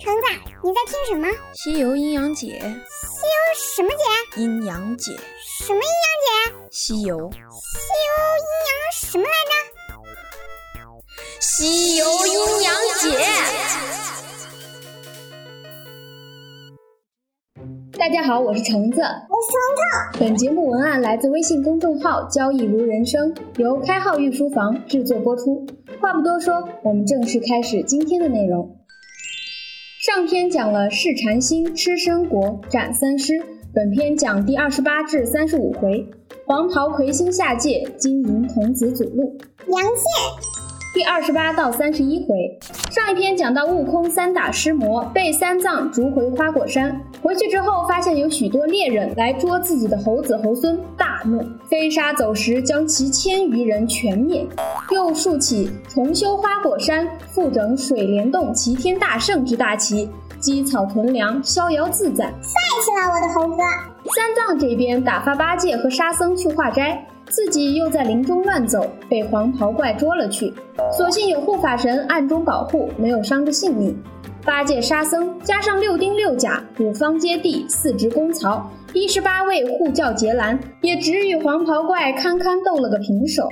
橙子，你在听什么？西游阴阳解。西游什么解？阴阳解。什么阴阳解？西游。西游阴阳什么来着？西游阴阳解。大家好，我是橙子，我是彤彤。本节目文案来自微信公众号“交易如人生”，由开号御书房制作播出。话不多说，我们正式开始今天的内容。上篇讲了释禅心、吃生果、斩三尸，本篇讲第二十八至三十五回，黄袍魁星下界，金银童子阻路，阳线。第二十八到三十一回，上一篇讲到悟空三打尸魔，被三藏逐回花果山。回去之后，发现有许多猎人来捉自己的猴子猴孙，大怒，飞沙走石，将其千余人全灭。又竖起重修花果山，复整水帘洞，齐天大圣之大旗，积草屯粮，逍遥自在。帅气了，我的猴哥！三藏这边打发八戒和沙僧去化斋。自己又在林中乱走，被黄袍怪捉了去。所幸有护法神暗中保护，没有伤着性命。八戒、沙僧加上六丁六甲、五方揭谛、四职公曹，一十八位护教结蓝，也只与黄袍怪堪堪斗了个平手。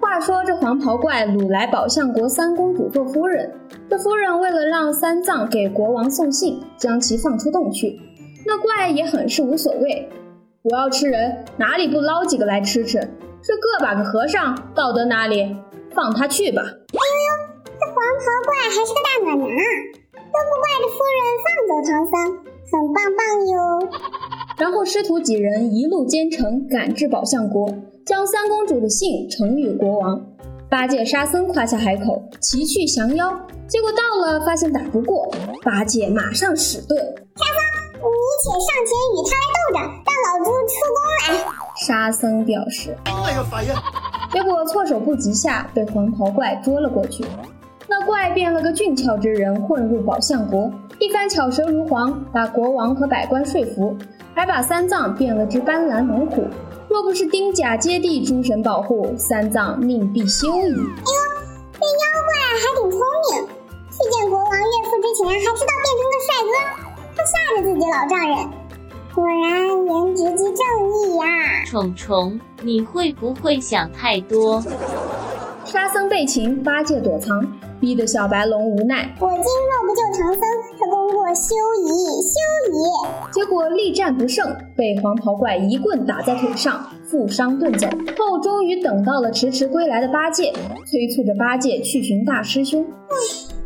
话说这黄袍怪掳来宝象国三公主做夫人，这夫人为了让三藏给国王送信，将其放出洞去。那怪也很是无所谓。我要吃人，哪里不捞几个来吃吃？这个把个和尚，道德哪里？放他去吧。哎呦呦，这黄袍怪还是个大暖男啊，都不怪这夫人放走唐僧，很棒棒哟。然后师徒几人一路兼程赶至宝象国，将三公主的信呈与国王。八戒、沙僧夸下海口，齐去降妖。结果到了，发现打不过，八戒马上使遁。沙僧，你且上前与他来斗着。老猪出宫来，沙僧表示。结果措手不及下，被黄袍怪捉了过去。那怪变了个俊俏之人，混入宝象国，一番巧舌如簧，把国王和百官说服，还把三藏变了只斑斓猛虎。若不是丁甲接地诸神保护，三藏命必休矣。哎呦，这妖怪还挺聪明，去见国王岳父之前，还知道变成个帅哥，他吓着自己老丈人。果然颜值即正义呀！虫虫，你会不会想太多？沙僧被擒，八戒躲藏，逼得小白龙无奈。我今若不救唐僧，他功过休矣，休矣！结果力战不胜，被黄袍怪一棍打在腿上，负伤遁走。后终于等到了迟迟归来的八戒，催促着八戒去寻大师兄。唉，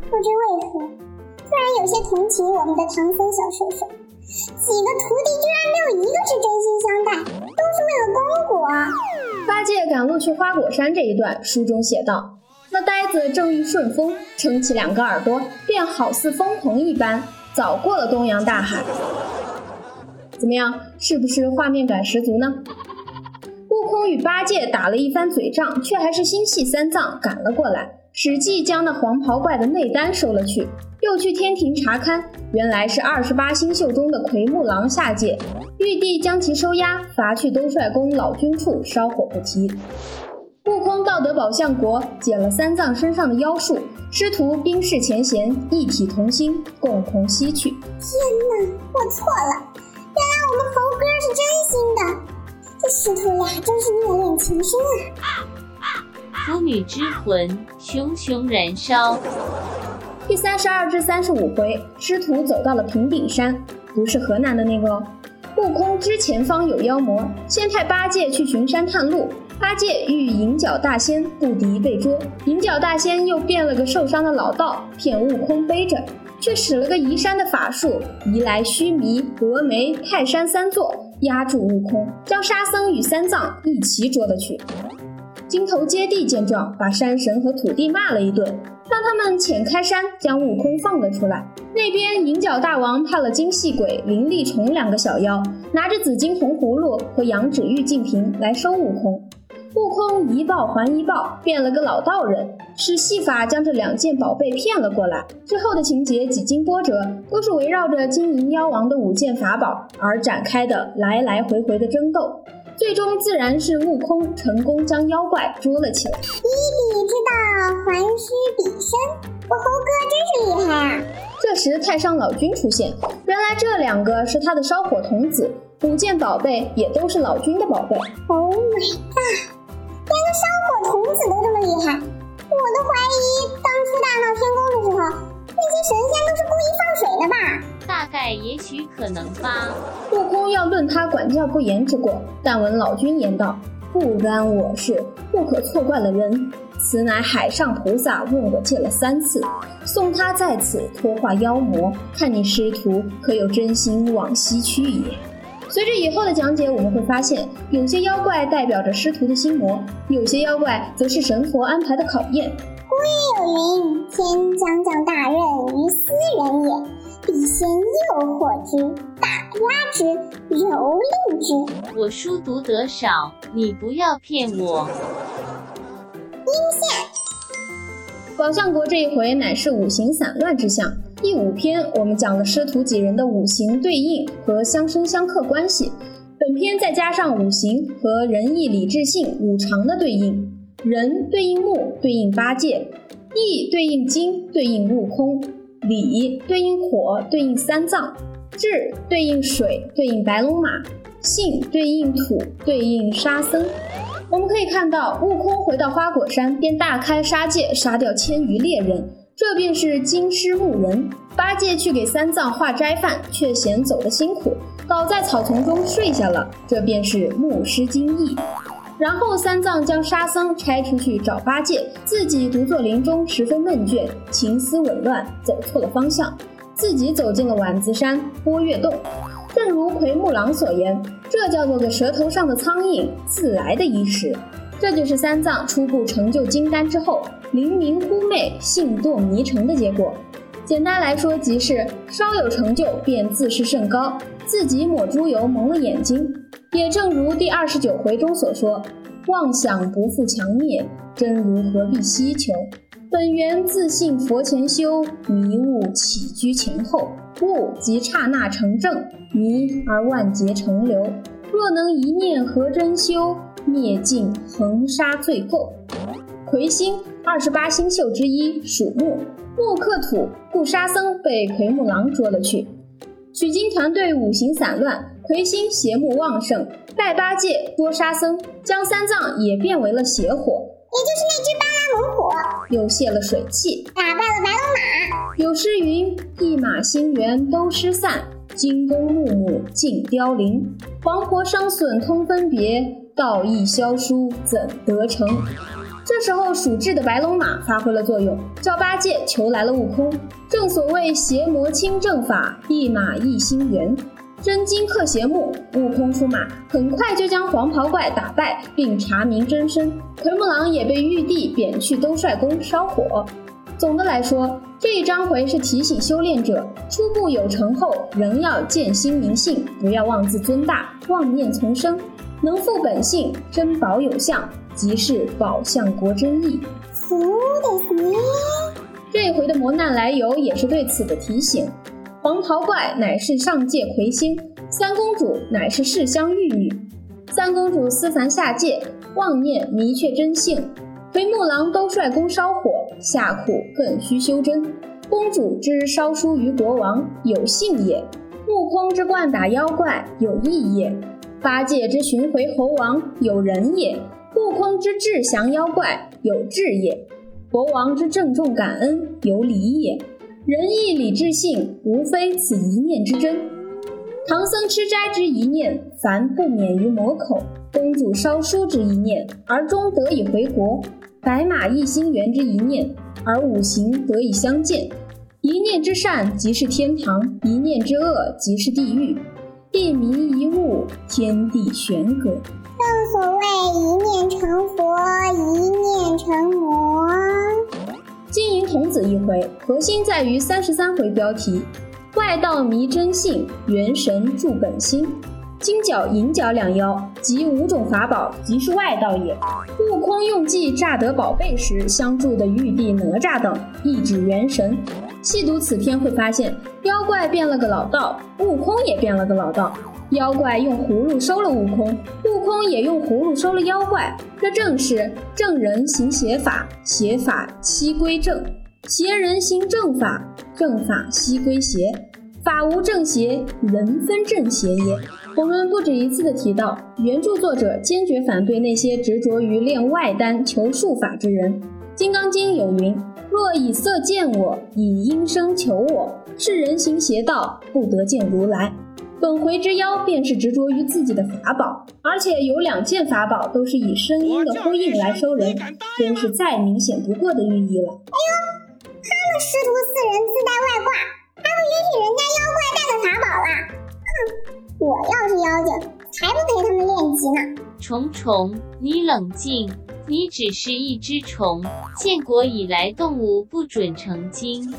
不知为何，突然有些同情我们的唐僧小叔叔。几个徒弟居然没有一个是真心相待，都是为了功果。八戒赶路去花果山这一段，书中写道：那呆子正遇顺风，撑起两个耳朵，便好似风鹏一般，早过了东洋大海。怎么样，是不是画面感十足呢？悟空与八戒打了一番嘴仗，却还是心系三藏，赶了过来。史记将那黄袍怪的内丹收了去，又去天庭查勘，原来是二十八星宿中的奎木狼下界，玉帝将其收押，罚去兜率宫老君处烧火不提。悟空到得宝象国，解了三藏身上的妖术，师徒冰释前嫌，一体同心，共同西去。天哪，我错了，原来我们猴哥是真心的，这师徒俩真是孽恋情深啊！妇女之魂熊熊燃烧。第三十二至三十五回，师徒走到了平顶山，不是河南的那个哦。悟空知前方有妖魔，先派八戒去巡山探路。八戒遇银角大仙不敌被捉，银角大仙又变了个受伤的老道，骗悟空背着，却使了个移山的法术，移来须弥、峨眉、泰山三座，压住悟空，将沙僧与三藏一齐捉了去。金头接地见状，把山神和土地骂了一顿，让他们遣开山，将悟空放了出来。那边银角大王派了金细鬼、灵力虫两个小妖，拿着紫金红葫芦和羊脂玉净瓶来收悟空。悟空一报还一报，变了个老道人，使戏法将这两件宝贝骗了过来。之后的情节几经波折，都是围绕着金银妖王的五件法宝而展开的来来回回的争斗。最终自然是悟空成功将妖怪捉了起来。以彼之道还施彼身，我猴哥真是厉害啊！这时太上老君出现，原来这两个是他的烧火童子，五件宝贝也都是老君的宝贝。Oh my god！连个烧火童子都这么厉害，我都怀疑当初大闹天宫大概也许可能吧。悟空要论他管教不严之过，但闻老君言道：“不干我事，不可错怪了人。此乃海上菩萨问我借了三次，送他在此托化妖魔，看你师徒可有真心往西去也。”随着以后的讲解，我们会发现，有些妖怪代表着师徒的心魔，有些妖怪则是神佛安排的考验。古语有云：“天将降大任于斯人也，必先诱惑之，打压之，蹂躏之。”我书读得少，你不要骗我。阴线，宝相国这一回乃是五行散乱之象。第五篇我们讲了师徒几人的五行对应和相生相克关系，本篇再加上五行和仁义礼智信五常的对应，仁对应木，对应八戒；义对应金，对应悟空；礼对应火，对应三藏；智对应水，对应白龙马；信对应土，对应沙僧。我们可以看到，悟空回到花果山，便大开杀戒，杀掉千余猎人。这便是金狮木人。八戒去给三藏化斋饭，却嫌走得辛苦，倒在草丛中睡下了。这便是木狮金翼。然后三藏将沙僧差出去找八戒，自己独坐林中，十分闷倦，情思紊乱，走错了方向，自己走进了碗子山波月洞。正如奎木狼所言，这叫做个舌头上的苍蝇，自来的伊始。这就是三藏初步成就金丹之后，灵明忽昧、性堕迷城的结果。简单来说，即是稍有成就便自视甚高，自己抹猪油蒙了眼睛。也正如第二十九回中所说：“妄想不复强灭，真如何必希求？本源自信佛前修，迷悟起居前后。悟即刹那成正，迷而万劫成流。若能一念合真修。”灭尽横沙罪垢。魁星，二十八星宿之一，属木，木克土，故沙僧被奎木狼捉了去。取经团队五行散乱，魁星邪木旺盛，拜八戒多沙僧，将三藏也变为了邪火，也就是那只巴拉猛火，又泄了水气，打败了白龙马。有诗云：一马星元都失散，金弓木木尽凋零，黄婆伤损通分别。道义消疏怎得成？这时候属智的白龙马发挥了作用，叫八戒求来了悟空。正所谓邪魔清正法，一马一心圆。真金克邪木，悟空出马，很快就将黄袍怪打败，并查明真身。奎木狼也被玉帝贬去兜率宫烧火。总的来说，这一章回是提醒修炼者，初步有成后，仍要见心明性，不要妄自尊大，妄念丛生。能复本性，珍宝有相，即是宝相国真意。这回的磨难来由也是对此的提醒。黄桃怪乃是上界魁星，三公主乃是世香玉女。三公主思凡下界，妄念迷却真性。奎木狼都率宫烧火，下苦更须修真。公主之烧书于国王，有信也；悟空之惯打妖怪，有义也。八戒之寻回猴王有仁也，悟空之智降妖怪有智也，国王之郑重感恩有礼也。仁义礼智信，无非此一念之真。唐僧吃斋之一念，凡不免于魔口；公主烧书之一念，而终得以回国；白马一心缘之一念，而五行得以相见。一念之善即是天堂，一念之恶即是地狱。一迷一悟，天地玄隔。正所谓一念成佛，一念成魔。童子一回，核心在于三十三回标题：外道迷真性，元神助本心。金角、银角两妖集五种法宝，即是外道也。悟空用计诈得宝贝时，相助的玉帝、哪吒等，亦指元神。细读此篇会发现，妖怪变了个老道，悟空也变了个老道。妖怪用葫芦收了悟空，悟空也用葫芦收了妖怪。这正是正人行邪法，邪法七归正。邪人行正法，正法悉归邪。法无正邪，人分正邪也。我们不止一次的提到，原著作者坚决反对那些执着于练外丹求术法之人。《金刚经》有云：“若以色见我，以音声求我，是人行邪道，不得见如来。”本回之妖便是执着于自己的法宝，而且有两件法宝都是以声音的呼应来收人，真是再明显不过的寓意了。师徒四人自带外挂，还不允许人家妖怪带个法宝啦？哼，我要是妖精，才不陪他们练级呢。虫虫，你冷静，你只是一只虫，建国以来动物不准成精。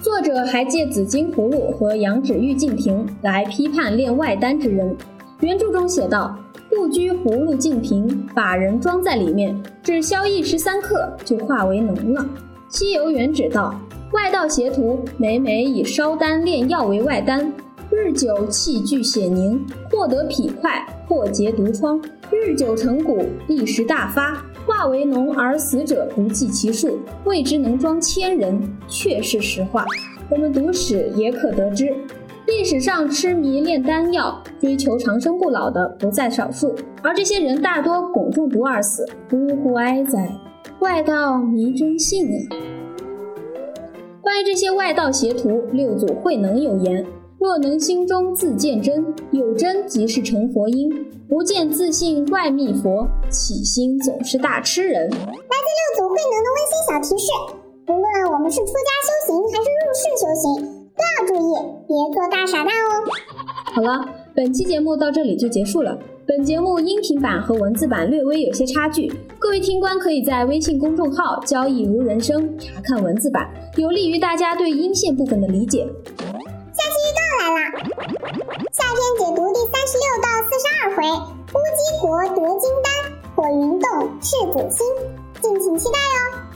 作者还借紫金葫芦和羊脂玉净瓶来批判炼外丹之人。原著中写道：“不拘葫芦净瓶，把人装在里面，只消一时三刻，就化为脓了。”西游原指道：“外道邪徒每每以烧丹炼药为外丹，日久气聚血凝，或得痞块，或结毒疮，日久成骨，一时大发。”化为脓而死者不计其数，谓之能装千人，确是实话。我们读史也可得知，历史上痴迷炼丹药、追求长生不老的不在少数，而这些人大多汞中毒而死，呜呼哀哉！外道迷真信啊！关于这些外道邪徒，六祖慧能有言。若能心中自见真，有真即是成佛因；不见自信外密佛，起心总是大痴人。来自六祖慧能的温馨小提示：无论我们是出家修行还是入世修行，都要注意，别做大傻蛋哦。好了，本期节目到这里就结束了。本节目音频版和文字版略微有些差距，各位听官可以在微信公众号“交易如人生”查看文字版，有利于大家对音线部分的理解。下期预告来了夏天解读第三十六到四十二回，乌鸡国得金丹，火云洞赤子心，敬请期待哦。